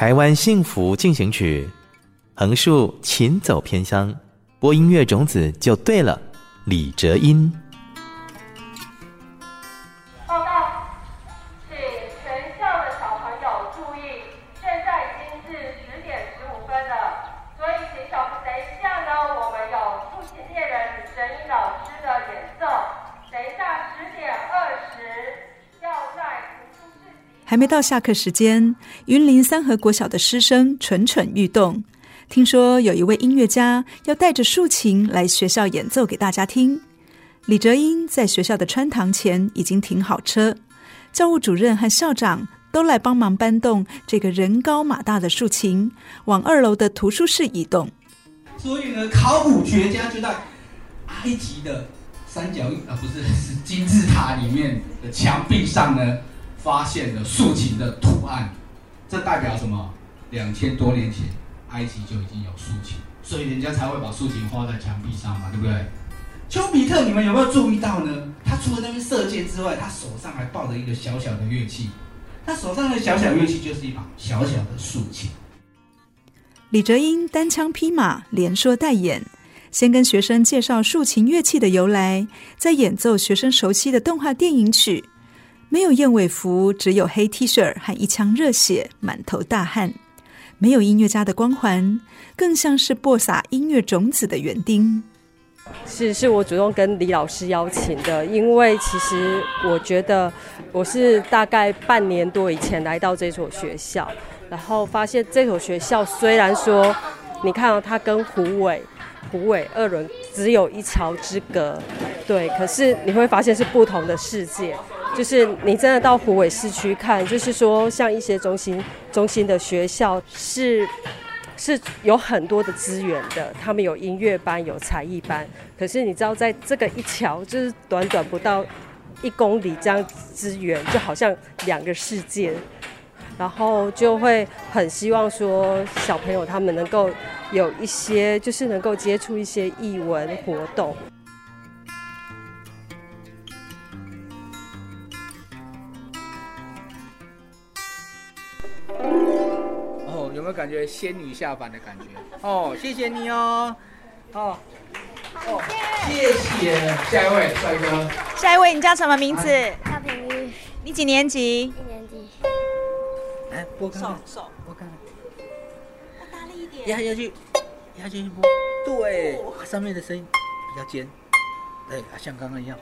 台湾幸福进行曲，横竖琴走偏乡，播音乐种子就对了。李哲音。还没到下课时间，云林三和国小的师生蠢蠢欲动。听说有一位音乐家要带着竖琴来学校演奏给大家听。李哲英在学校的穿堂前已经停好车，教务主任和校长都来帮忙搬动这个人高马大的竖琴，往二楼的图书室移动。所以呢，考古学家就在埃及的三角啊，不是，是金字塔里面的墙壁上呢。发现了竖琴的图案，这代表什么？两千多年前，埃及就已经有竖琴，所以人家才会把竖琴画在墙壁上嘛，对不对？丘比特，你们有没有注意到呢？他除了那边射箭之外，他手上还抱着一个小小的乐器，他手上的小小乐器就是一把小小的竖琴。李哲英单枪匹马，连说带演，先跟学生介绍竖琴乐器的由来，再演奏学生熟悉的动画电影曲。没有燕尾服，只有黑 T 恤和一腔热血，满头大汗。没有音乐家的光环，更像是播撒音乐种子的园丁。是，是我主动跟李老师邀请的，因为其实我觉得我是大概半年多以前来到这所学校，然后发现这所学校虽然说，你看到它跟虎尾、虎尾二轮只有一桥之隔，对，可是你会发现是不同的世界。就是你真的到虎尾市区看，就是说像一些中心中心的学校是是有很多的资源的，他们有音乐班，有才艺班。可是你知道，在这个一桥，就是短短不到一公里这样资源，就好像两个世界。然后就会很希望说，小朋友他们能够有一些，就是能够接触一些艺文活动。有没有感觉仙女下凡的感觉？哦，谢谢你哦，哦，哦，谢谢。下一位帅哥，下一位你叫什么名字？赵平玉。你几年级？一年级。哎，拨开，手手，拨开。大力一点。压下去，压下去拨。对，上面的声音比较尖。对，像刚刚一样。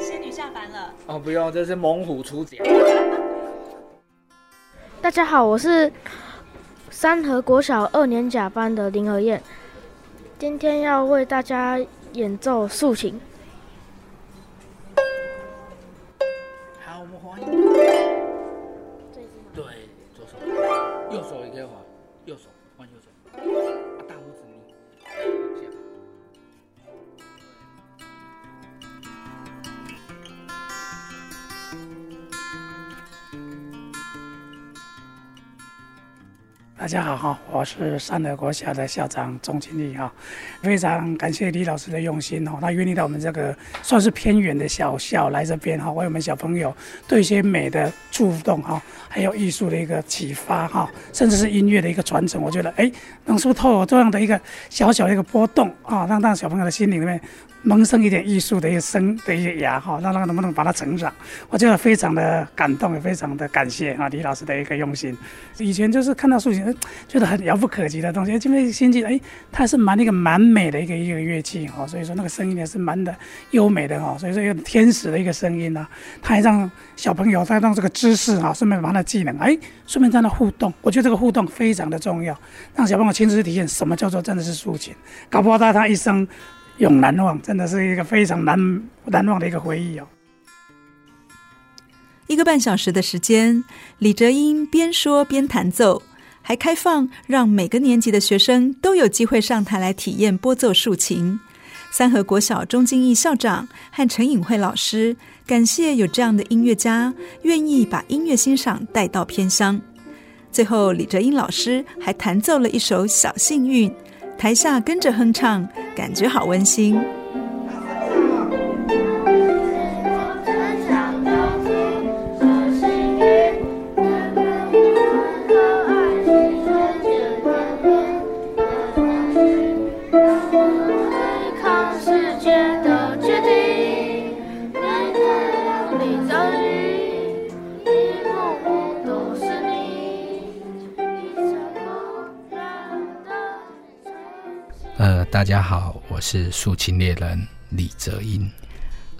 仙女下凡了。哦，不用，这是猛虎出柙。大家好，我是三和国小二年甲班的林和燕，今天要为大家演奏竖琴。大家好哈，我是三德国小的校长钟经理哈，非常感谢李老师的用心哦，他愿意到我们这个算是偏远的小校来这边哈，为我们小朋友对一些美的触动哈，还有艺术的一个启发哈，甚至是音乐的一个传承，我觉得哎，能说透这样的一个小小的一个波动啊，让让小朋友的心灵里面。萌生一点艺术的一个生的一个芽哈，让他能不能把它成长？我觉得非常的感动，也非常的感谢啊李老师的一个用心。以前就是看到竖琴，觉得很遥不可及的东西，因为心机哎，它是蛮那个蛮美的一个一个乐器哦，所以说那个声音也是蛮的优美的哦，所以说有天使的一个声音呢，它还让小朋友在让这个知识啊，顺便把他技能哎，顺便在那互动，我觉得这个互动非常的重要，让小朋友亲自去体验什么叫做真的是竖琴，搞不好他他一生。永难忘，真的是一个非常难难忘的一个回忆哦。一个半小时的时间，李哲英边说边弹奏，还开放让每个年级的学生都有机会上台来体验拨奏竖琴。三和国小钟敬义校长和陈颖慧老师感谢有这样的音乐家，愿意把音乐欣赏带到偏乡。最后，李哲英老师还弹奏了一首《小幸运》。台下跟着哼唱，感觉好温馨。呃大家好，我是竖琴猎人李泽英。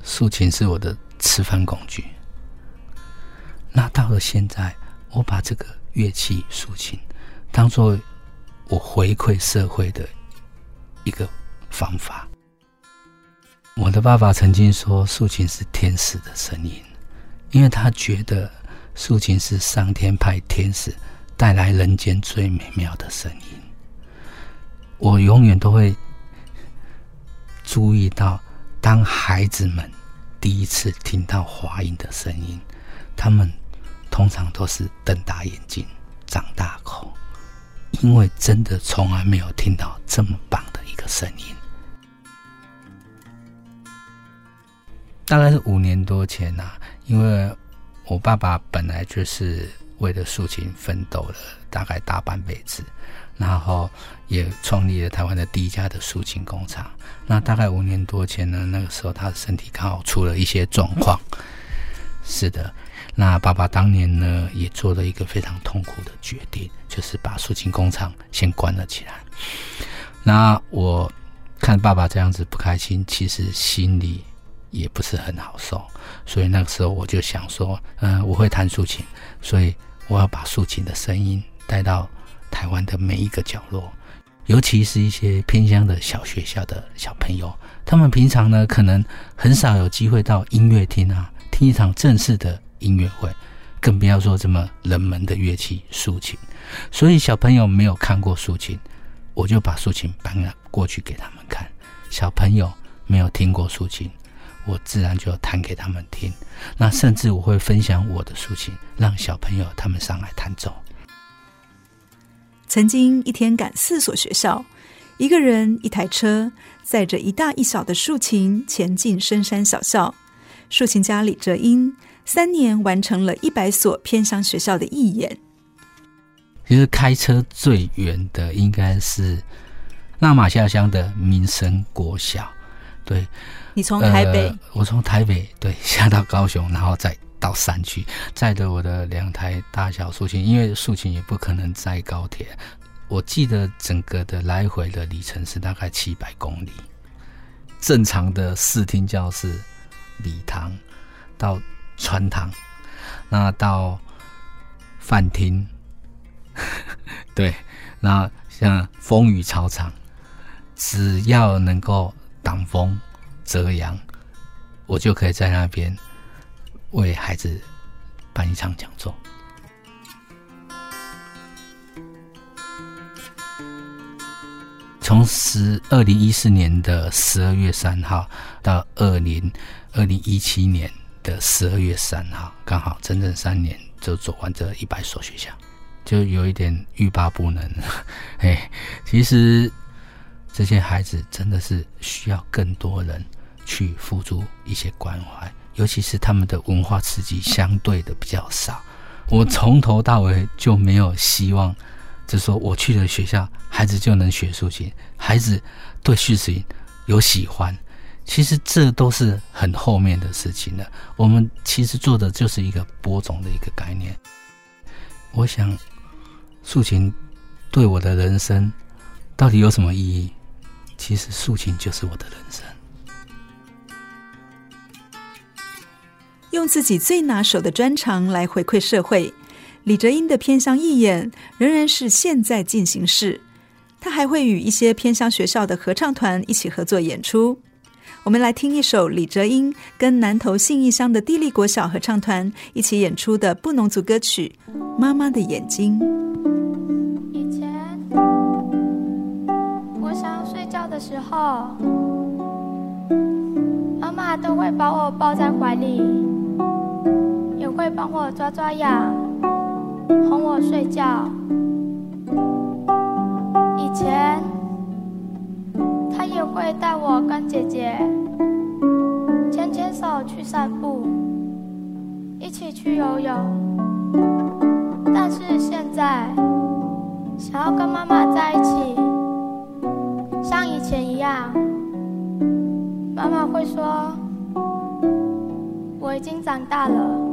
竖琴是我的吃饭工具。那到了现在，我把这个乐器竖琴当做我回馈社会的一个方法。我的爸爸曾经说，竖琴是天使的声音，因为他觉得竖琴是上天派天使带来人间最美妙的声音。我永远都会注意到，当孩子们第一次听到华音的声音，他们通常都是瞪大眼睛、张大口，因为真的从来没有听到这么棒的一个声音。大概是五年多前呐、啊，因为我爸爸本来就是为了竖琴奋斗了大概大半辈子。然后也创立了台湾的第一家的竖琴工厂。那大概五年多前呢，那个时候他的身体刚好出了一些状况。是的，那爸爸当年呢也做了一个非常痛苦的决定，就是把竖琴工厂先关了起来。那我看爸爸这样子不开心，其实心里也不是很好受。所以那个时候我就想说，嗯，我会弹竖琴，所以我要把竖琴的声音带到。台湾的每一个角落，尤其是一些偏乡的小学校的小朋友，他们平常呢可能很少有机会到音乐厅啊，听一场正式的音乐会，更不要说这么冷门的乐器竖琴。所以小朋友没有看过竖琴，我就把竖琴搬了过去给他们看。小朋友没有听过竖琴，我自然就弹给他们听。那甚至我会分享我的竖琴，让小朋友他们上来弹奏。曾经一天赶四所学校，一个人一台车，载着一大一小的竖琴前进深山小校。竖琴家李哲英三年完成了一百所偏乡学校的义演。其实开车最远的应该是那马下乡的民生国小。对，你从台北，呃、我从台北对下到高雄，然后再。到山区载着我的两台大小竖琴，因为竖琴也不可能载高铁。我记得整个的来回的里程是大概七百公里。正常的视听教室、礼堂到穿堂，那到饭厅，对，那像风雨操场，只要能够挡风遮阳，我就可以在那边。为孩子办一场讲座。从十二零一四年的十二月三号到二零二零一七年的十二月三号，刚好整整三年就走完这一百所学校。就有一点欲罢不能。哎，其实这些孩子真的是需要更多人去付出一些关怀，尤其是他们的文化刺激相对的比较少。我从头到尾就没有希望，就说我去了学校，孩子就能学竖琴，孩子对竖琴有喜欢。其实这都是很后面的事情了。我们其实做的就是一个播种的一个概念。我想，竖琴对我的人生到底有什么意义？其实竖琴就是我的人生。用自己最拿手的专长来回馈社会，李哲英的偏乡义演仍然是现在进行式。他还会与一些偏乡学校的合唱团一起合作演出。我们来听一首李哲英跟南投信义乡的地利国小合唱团一起演出的布农族歌曲《妈妈的眼睛》。以前我想要睡觉的时候，妈妈都会把我抱在怀里，会帮我抓抓痒，哄我睡觉。以前。他也会带我跟姐姐牵牵手去散步，一起去游泳。但是现在想要跟妈妈在一起，像以前一样，妈妈会说：“我已经长大了。”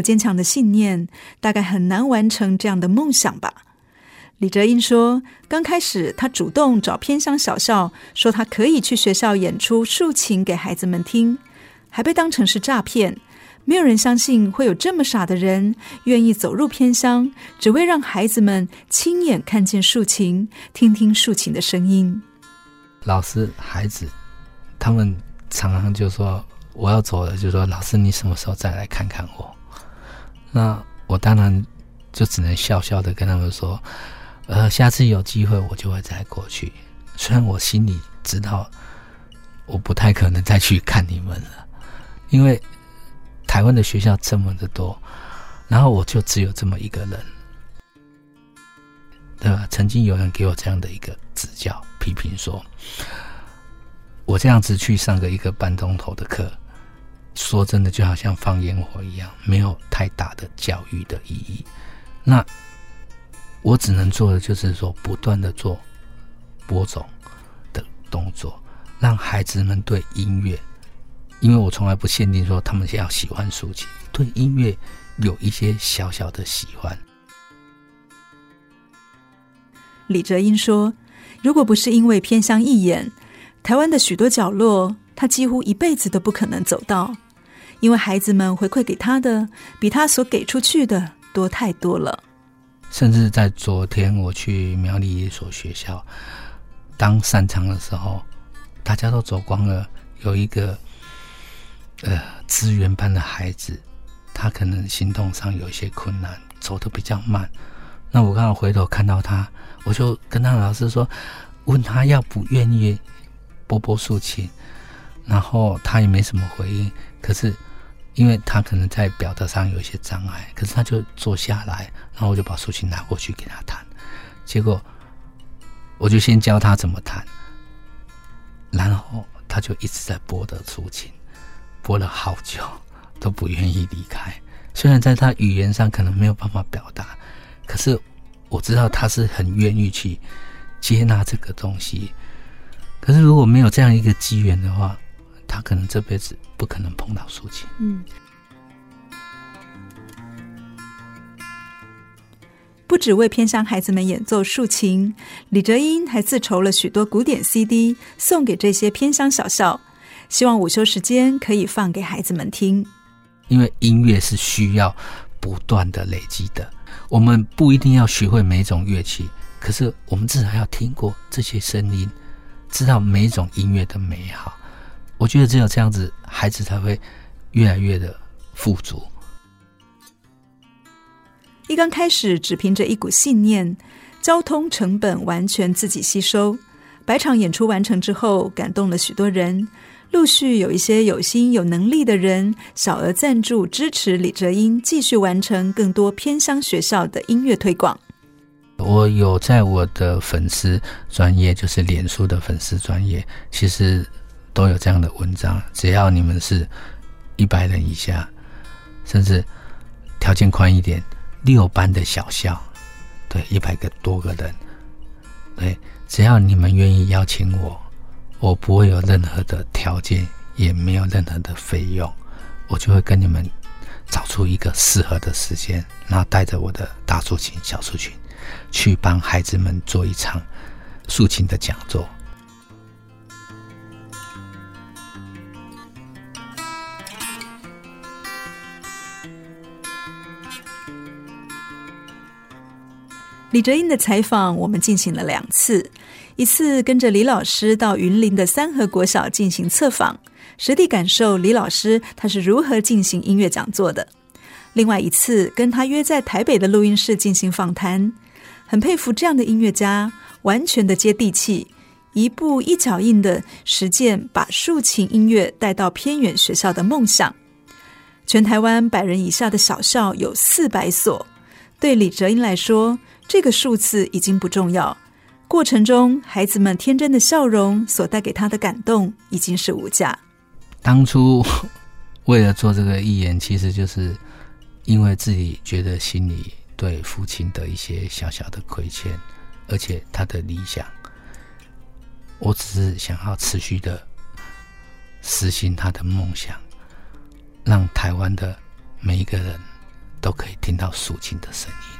有坚强的信念，大概很难完成这样的梦想吧。李哲英说：“刚开始，他主动找偏乡小校，说他可以去学校演出竖琴给孩子们听，还被当成是诈骗。没有人相信会有这么傻的人愿意走入偏乡，只为让孩子们亲眼看见竖琴，听听竖琴的声音。”老师、孩子，他们常常就说：“我要走了。”就说：“老师，你什么时候再来看看我？”那我当然就只能笑笑的跟他们说。呃，下次有机会我就会再过去。虽然我心里知道，我不太可能再去看你们了，因为台湾的学校这么的多，然后我就只有这么一个人，对吧？曾经有人给我这样的一个指教、批评说，我这样子去上个一个半钟头的课，说真的就好像放烟火一样，没有太大的教育的意义。那。我只能做的就是说，不断的做播种的动作，让孩子们对音乐，因为我从来不限定说他们要喜欢竖琴，对音乐有一些小小的喜欢。李哲英说：“如果不是因为偏乡义演，台湾的许多角落，他几乎一辈子都不可能走到，因为孩子们回馈给他的，比他所给出去的多太多了。”甚至在昨天，我去苗栗一所学校当散场的时候，大家都走光了。有一个呃资源班的孩子，他可能行动上有一些困难，走得比较慢。那我刚好回头看到他，我就跟他老师说，问他要不愿意拨拨竖琴，然后他也没什么回应。可是。因为他可能在表达上有一些障碍，可是他就坐下来，然后我就把竖琴拿过去给他弹，结果我就先教他怎么弹，然后他就一直在拨的竖琴，拨了好久都不愿意离开。虽然在他语言上可能没有办法表达，可是我知道他是很愿意去接纳这个东西。可是如果没有这样一个机缘的话，他可能这辈子不可能碰到竖琴。嗯，不只为偏乡孩子们演奏竖琴，李哲英还自筹了许多古典 CD 送给这些偏乡小校，希望午休时间可以放给孩子们听。因为音乐是需要不断的累积的，我们不一定要学会每一种乐器，可是我们至少要听过这些声音，知道每一种音乐的美好。我觉得只有这样子，孩子才会越来越的富足。一刚开始，只凭着一股信念，交通成本完全自己吸收。百场演出完成之后，感动了许多人，陆续有一些有心有能力的人小额赞助支持李哲英继续完成更多偏乡学校的音乐推广。我有在我的粉丝专业，就是脸书的粉丝专业，其实。都有这样的文章，只要你们是一百人以下，甚至条件宽一点，六班的小校，对，一百个多个人，对，只要你们愿意邀请我，我不会有任何的条件，也没有任何的费用，我就会跟你们找出一个适合的时间，然后带着我的大竖琴、小竖琴，去帮孩子们做一场竖琴的讲座。李哲英的采访，我们进行了两次，一次跟着李老师到云林的三和国小进行测访，实地感受李老师他是如何进行音乐讲座的；另外一次跟他约在台北的录音室进行访谈，很佩服这样的音乐家，完全的接地气，一步一脚印的实践把竖琴音乐带到偏远学校的梦想。全台湾百人以下的小校有四百所，对李哲英来说，这个数字已经不重要，过程中孩子们天真的笑容所带给他的感动已经是无价。当初为了做这个预言，其实就是因为自己觉得心里对父亲的一些小小的亏欠，而且他的理想，我只是想要持续的实行他的梦想，让台湾的每一个人都可以听到竖琴的声音。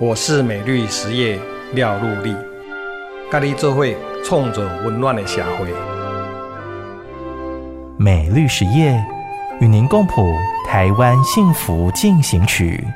我是美绿实业廖陆立，咖喱做会冲着温暖的社会。美绿实业与您共谱台湾幸福进行曲。